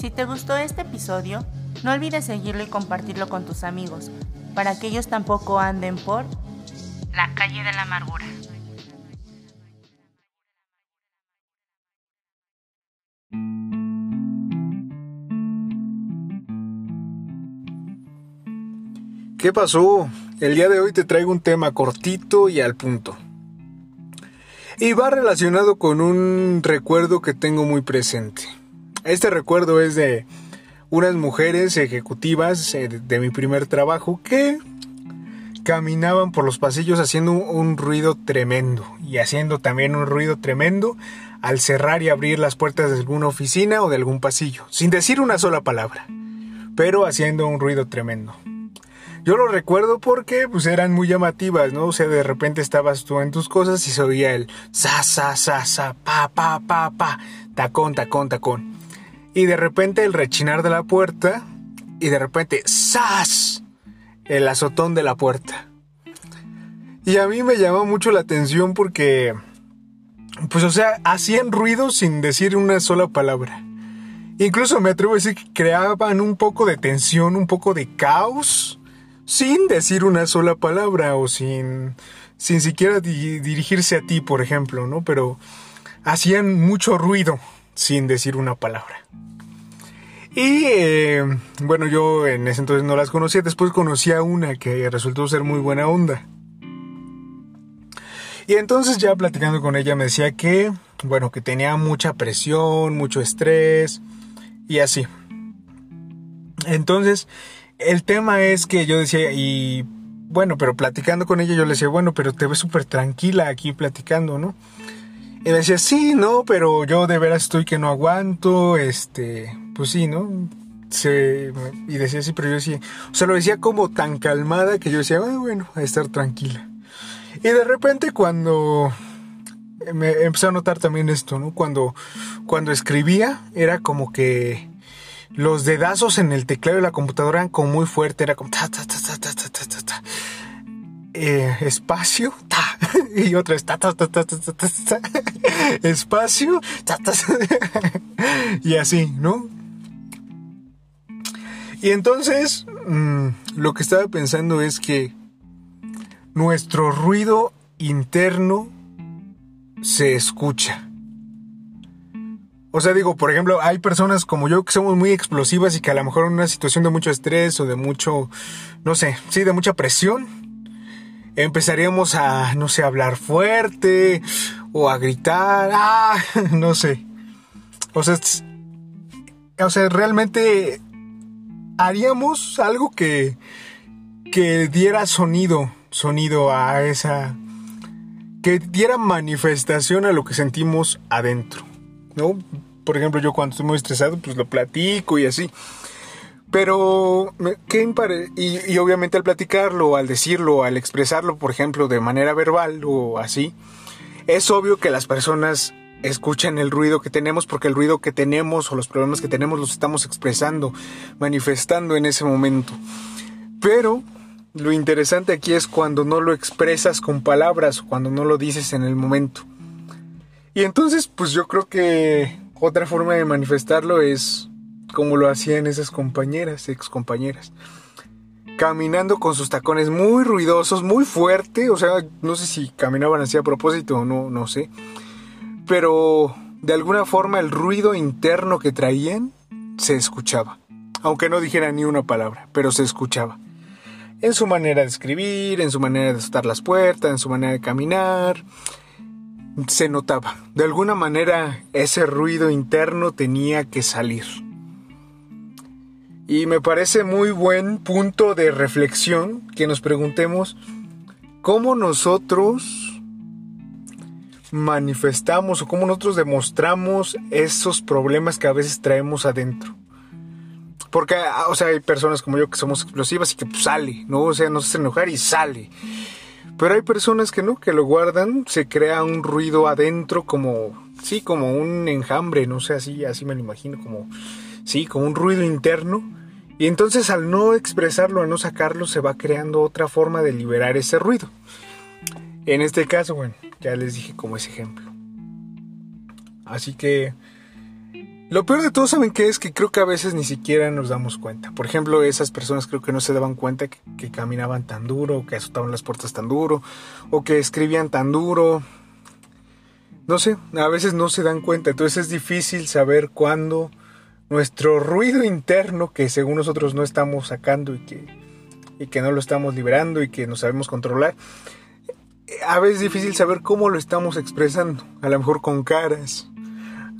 Si te gustó este episodio, no olvides seguirlo y compartirlo con tus amigos, para que ellos tampoco anden por la calle de la amargura. ¿Qué pasó? El día de hoy te traigo un tema cortito y al punto. Y va relacionado con un recuerdo que tengo muy presente. Este recuerdo es de unas mujeres ejecutivas eh, de mi primer trabajo que caminaban por los pasillos haciendo un ruido tremendo y haciendo también un ruido tremendo al cerrar y abrir las puertas de alguna oficina o de algún pasillo, sin decir una sola palabra, pero haciendo un ruido tremendo. Yo lo recuerdo porque pues eran muy llamativas, ¿no? O sea, de repente estabas tú en tus cosas y se oía el sa sa sa sa pa pa pa pa tacón tacón tacón. Y de repente el rechinar de la puerta y de repente ¡zas! el azotón de la puerta. Y a mí me llamó mucho la atención porque pues o sea, hacían ruido sin decir una sola palabra. Incluso me atrevo a decir que creaban un poco de tensión, un poco de caos sin decir una sola palabra o sin, sin siquiera dirigirse a ti, por ejemplo, ¿no? Pero hacían mucho ruido sin decir una palabra. Y eh, bueno, yo en ese entonces no las conocía, después conocí a una que resultó ser muy buena onda. Y entonces ya platicando con ella me decía que, bueno, que tenía mucha presión, mucho estrés y así. Entonces, el tema es que yo decía, y bueno, pero platicando con ella yo le decía, bueno, pero te ves súper tranquila aquí platicando, ¿no? Y me decía, sí, no, pero yo de veras estoy que no aguanto, este, pues sí, ¿no? Se, y decía, sí, pero yo decía, o sea, lo decía como tan calmada que yo decía, ah, bueno, a estar tranquila. Y de repente cuando me empecé a notar también esto, ¿no? Cuando, cuando escribía era como que los dedazos en el teclado de la computadora eran como muy fuerte, era como ta, ta, ta, ta, ta, ta. Eh, espacio, y otra vez ta, ta, espacio, y así, ¿no? Y entonces, mmm, lo que estaba pensando es que nuestro ruido interno se escucha. O sea, digo, por ejemplo, hay personas como yo que somos muy explosivas y que a lo mejor en una situación de mucho estrés o de mucho, no sé, sí, de mucha presión, empezaríamos a, no sé, hablar fuerte o a gritar, ah, no sé. O sea, o sea, realmente haríamos algo que, que diera sonido, sonido a esa, que diera manifestación a lo que sentimos adentro. ¿no? Por ejemplo, yo cuando estoy muy estresado, pues lo platico y así. Pero, ¿qué y, y obviamente al platicarlo, al decirlo, al expresarlo, por ejemplo, de manera verbal o así, es obvio que las personas escuchan el ruido que tenemos porque el ruido que tenemos o los problemas que tenemos los estamos expresando, manifestando en ese momento. Pero lo interesante aquí es cuando no lo expresas con palabras o cuando no lo dices en el momento. Y entonces, pues yo creo que otra forma de manifestarlo es como lo hacían esas compañeras, ex compañeras. Caminando con sus tacones muy ruidosos, muy fuerte, o sea, no sé si caminaban así a propósito o no, no sé. Pero de alguna forma el ruido interno que traían se escuchaba. Aunque no dijera ni una palabra, pero se escuchaba. En su manera de escribir, en su manera de estar las puertas, en su manera de caminar, se notaba. De alguna manera ese ruido interno tenía que salir. Y me parece muy buen punto de reflexión que nos preguntemos cómo nosotros manifestamos o cómo nosotros demostramos esos problemas que a veces traemos adentro. Porque, o sea, hay personas como yo que somos explosivas y que pues, sale, ¿no? O sea, nos hace enojar y sale. Pero hay personas que no, que lo guardan, se crea un ruido adentro como, sí, como un enjambre, no sé, así, así me lo imagino, como, sí, como un ruido interno. Y entonces al no expresarlo, al no sacarlo, se va creando otra forma de liberar ese ruido. En este caso, bueno, ya les dije como ese ejemplo. Así que Lo peor de todo, ¿saben qué es? Que creo que a veces ni siquiera nos damos cuenta. Por ejemplo, esas personas creo que no se daban cuenta que, que caminaban tan duro, que azotaban las puertas tan duro, o que escribían tan duro. No sé, a veces no se dan cuenta. Entonces es difícil saber cuándo nuestro ruido interno, que según nosotros no estamos sacando y que, y que no lo estamos liberando y que no sabemos controlar, a veces es difícil saber cómo lo estamos expresando. A lo mejor con caras,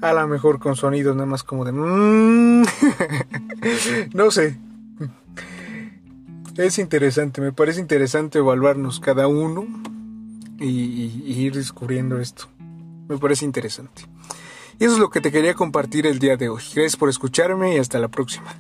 a lo mejor con sonidos nada más como de... Mm". no sé. Es interesante, me parece interesante evaluarnos cada uno y, y, ir descubriendo esto. Me parece interesante. Y eso es lo que te quería compartir el día de hoy. Gracias por escucharme y hasta la próxima.